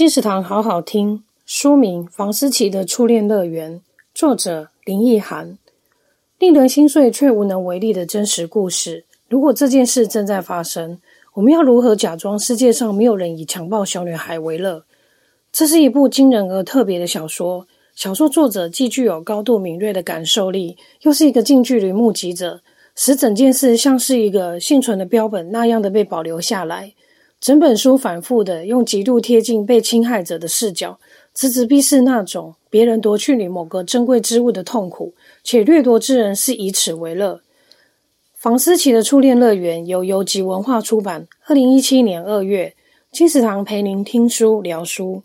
金石堂好好听，书名《房思琪的初恋乐园》，作者林奕含。令人心碎却无能为力的真实故事。如果这件事正在发生，我们要如何假装世界上没有人以强暴小女孩为乐？这是一部惊人而特别的小说。小说作者既具有高度敏锐的感受力，又是一个近距离目击者，使整件事像是一个幸存的标本那样的被保留下来。整本书反复的用极度贴近被侵害者的视角，直直逼视那种别人夺去你某个珍贵之物的痛苦，且掠夺之人是以此为乐。房思琪的初恋乐园由游集文化出版，二零一七年二月。金石堂陪您听书聊书。